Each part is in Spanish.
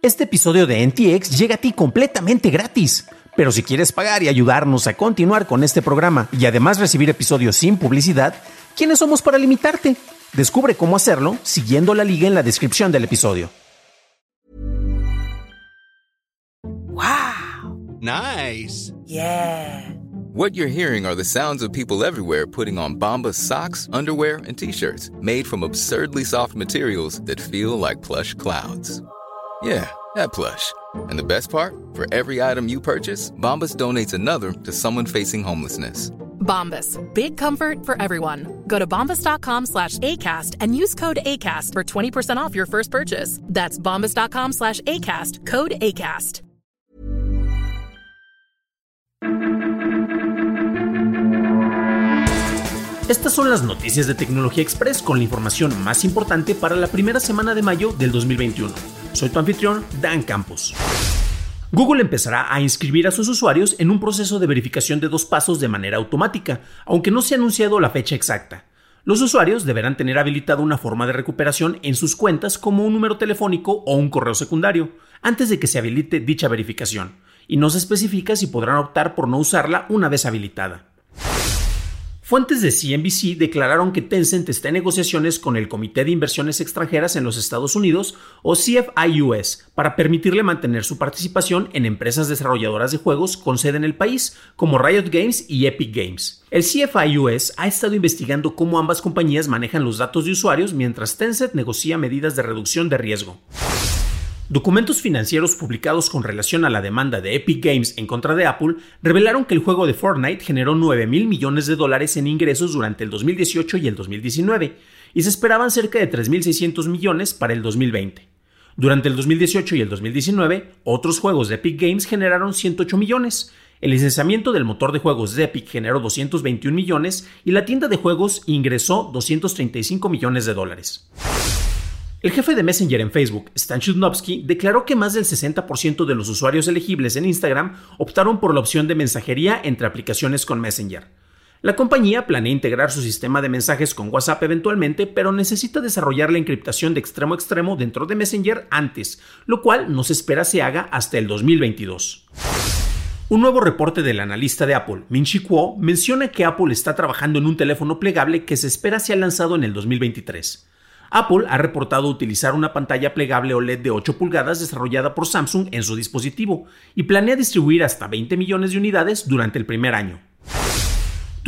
Este episodio de NTX llega a ti completamente gratis. Pero si quieres pagar y ayudarnos a continuar con este programa y además recibir episodios sin publicidad, ¿quiénes somos para limitarte? Descubre cómo hacerlo siguiendo la liga en la descripción del episodio. Wow. Nice. Yeah. What you're hearing are the sounds of people everywhere putting on Bombas socks, underwear, and t-shirts made from absurdly soft materials that feel like plush clouds. Yeah, that plush. And the best part? For every item you purchase, Bombas donates another to someone facing homelessness. Bombas. Big comfort for everyone. Go to bombas.com slash ACAST and use code ACAST for 20% off your first purchase. That's bombas.com slash ACAST. Code ACAST. Estas son las noticias de Tecnología Express con la información más importante para la primera semana de mayo del 2021. Soy tu anfitrión, Dan Campos. Google empezará a inscribir a sus usuarios en un proceso de verificación de dos pasos de manera automática, aunque no se ha anunciado la fecha exacta. Los usuarios deberán tener habilitada una forma de recuperación en sus cuentas como un número telefónico o un correo secundario, antes de que se habilite dicha verificación, y no se especifica si podrán optar por no usarla una vez habilitada. Fuentes de CNBC declararon que Tencent está en negociaciones con el Comité de Inversiones Extranjeras en los Estados Unidos, o CFIUS, para permitirle mantener su participación en empresas desarrolladoras de juegos con sede en el país, como Riot Games y Epic Games. El CFIUS ha estado investigando cómo ambas compañías manejan los datos de usuarios mientras Tencent negocia medidas de reducción de riesgo. Documentos financieros publicados con relación a la demanda de Epic Games en contra de Apple revelaron que el juego de Fortnite generó 9 mil millones de dólares en ingresos durante el 2018 y el 2019, y se esperaban cerca de 3.600 millones para el 2020. Durante el 2018 y el 2019, otros juegos de Epic Games generaron 108 millones. El licenciamiento del motor de juegos de Epic generó 221 millones y la tienda de juegos ingresó 235 millones de dólares. El jefe de Messenger en Facebook, Stan Chudnovsky, declaró que más del 60% de los usuarios elegibles en Instagram optaron por la opción de mensajería entre aplicaciones con Messenger. La compañía planea integrar su sistema de mensajes con WhatsApp eventualmente, pero necesita desarrollar la encriptación de extremo a extremo dentro de Messenger antes, lo cual no se espera se haga hasta el 2022. Un nuevo reporte del analista de Apple, Min-Chi Kuo, menciona que Apple está trabajando en un teléfono plegable que se espera sea lanzado en el 2023. Apple ha reportado utilizar una pantalla plegable OLED de 8 pulgadas desarrollada por Samsung en su dispositivo y planea distribuir hasta 20 millones de unidades durante el primer año.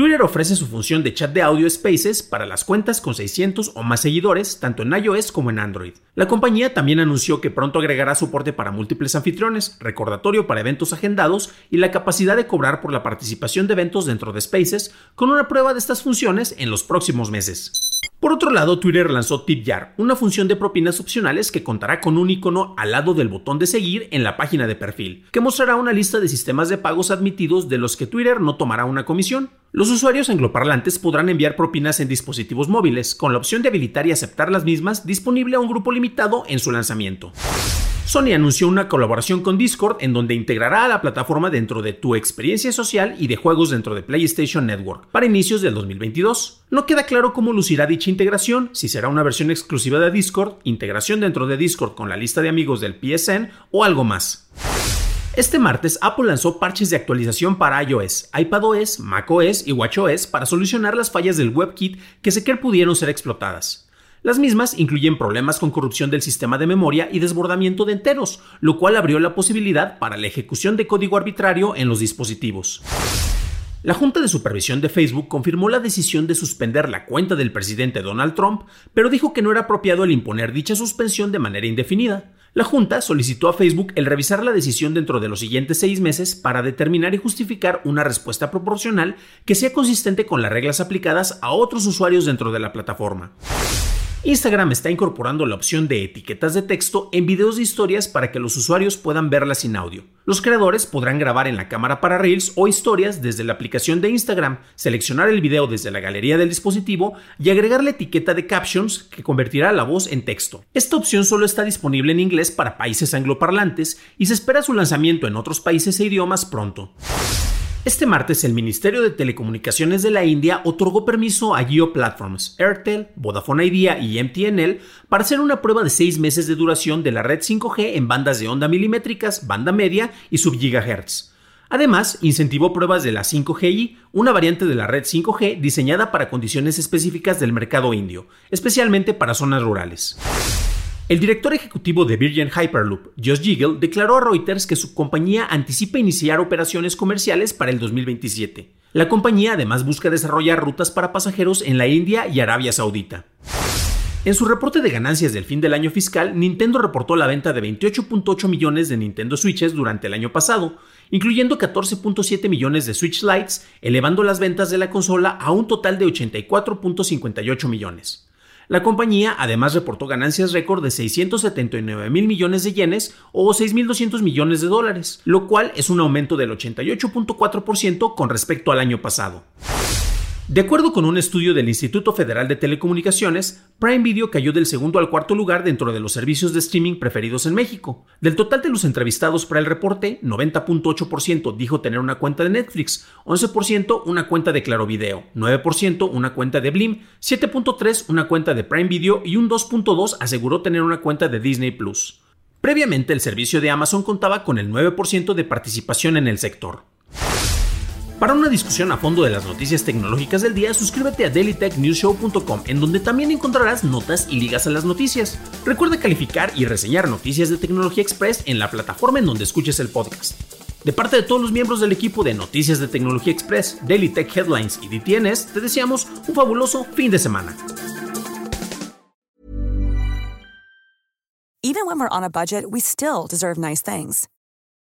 Twitter ofrece su función de chat de audio Spaces para las cuentas con 600 o más seguidores, tanto en iOS como en Android. La compañía también anunció que pronto agregará soporte para múltiples anfitriones, recordatorio para eventos agendados y la capacidad de cobrar por la participación de eventos dentro de Spaces, con una prueba de estas funciones en los próximos meses. Por otro lado, Twitter lanzó TipJar, una función de propinas opcionales que contará con un icono al lado del botón de seguir en la página de perfil, que mostrará una lista de sistemas de pagos admitidos de los que Twitter no tomará una comisión. Los usuarios angloparlantes podrán enviar propinas en dispositivos móviles, con la opción de habilitar y aceptar las mismas disponible a un grupo limitado en su lanzamiento. Sony anunció una colaboración con Discord en donde integrará a la plataforma dentro de tu experiencia social y de juegos dentro de PlayStation Network para inicios del 2022. No queda claro cómo lucirá dicha integración, si será una versión exclusiva de Discord, integración dentro de Discord con la lista de amigos del PSN o algo más. Este martes, Apple lanzó parches de actualización para iOS, iPadOS, macOS y watchOS para solucionar las fallas del WebKit que se pudieron ser explotadas. Las mismas incluyen problemas con corrupción del sistema de memoria y desbordamiento de enteros, lo cual abrió la posibilidad para la ejecución de código arbitrario en los dispositivos. La Junta de Supervisión de Facebook confirmó la decisión de suspender la cuenta del presidente Donald Trump, pero dijo que no era apropiado el imponer dicha suspensión de manera indefinida. La Junta solicitó a Facebook el revisar la decisión dentro de los siguientes seis meses para determinar y justificar una respuesta proporcional que sea consistente con las reglas aplicadas a otros usuarios dentro de la plataforma. Instagram está incorporando la opción de etiquetas de texto en videos de historias para que los usuarios puedan verlas sin audio. Los creadores podrán grabar en la cámara para Reels o historias desde la aplicación de Instagram, seleccionar el video desde la galería del dispositivo y agregar la etiqueta de captions que convertirá la voz en texto. Esta opción solo está disponible en inglés para países angloparlantes y se espera su lanzamiento en otros países e idiomas pronto. Este martes, el Ministerio de Telecomunicaciones de la India otorgó permiso a Geo Platforms, Airtel, Vodafone Idea y MTNL para hacer una prueba de seis meses de duración de la red 5G en bandas de onda milimétricas, banda media y sub-gigahertz. Además, incentivó pruebas de la 5GI, una variante de la red 5G diseñada para condiciones específicas del mercado indio, especialmente para zonas rurales. El director ejecutivo de Virgin Hyperloop, Josh Giggle, declaró a Reuters que su compañía anticipa iniciar operaciones comerciales para el 2027. La compañía además busca desarrollar rutas para pasajeros en la India y Arabia Saudita. En su reporte de ganancias del fin del año fiscal, Nintendo reportó la venta de 28.8 millones de Nintendo Switches durante el año pasado, incluyendo 14.7 millones de Switch Lights, elevando las ventas de la consola a un total de 84.58 millones. La compañía además reportó ganancias récord de 679 mil millones de yenes o 6.200 millones de dólares, lo cual es un aumento del 88.4% con respecto al año pasado. De acuerdo con un estudio del Instituto Federal de Telecomunicaciones, Prime Video cayó del segundo al cuarto lugar dentro de los servicios de streaming preferidos en México. Del total de los entrevistados para el reporte, 90.8% dijo tener una cuenta de Netflix, 11% una cuenta de Claro Video, 9% una cuenta de Blim, 7.3% una cuenta de Prime Video y un 2.2% aseguró tener una cuenta de Disney Plus. Previamente, el servicio de Amazon contaba con el 9% de participación en el sector. Para una discusión a fondo de las noticias tecnológicas del día, suscríbete a dailytechnewshow.com, en donde también encontrarás notas y ligas a las noticias. Recuerda calificar y reseñar Noticias de Tecnología Express en la plataforma en donde escuches el podcast. De parte de todos los miembros del equipo de Noticias de Tecnología Express, Daily Tech Headlines y DTNS, te deseamos un fabuloso fin de semana. Even when we're on a budget, we still deserve nice things.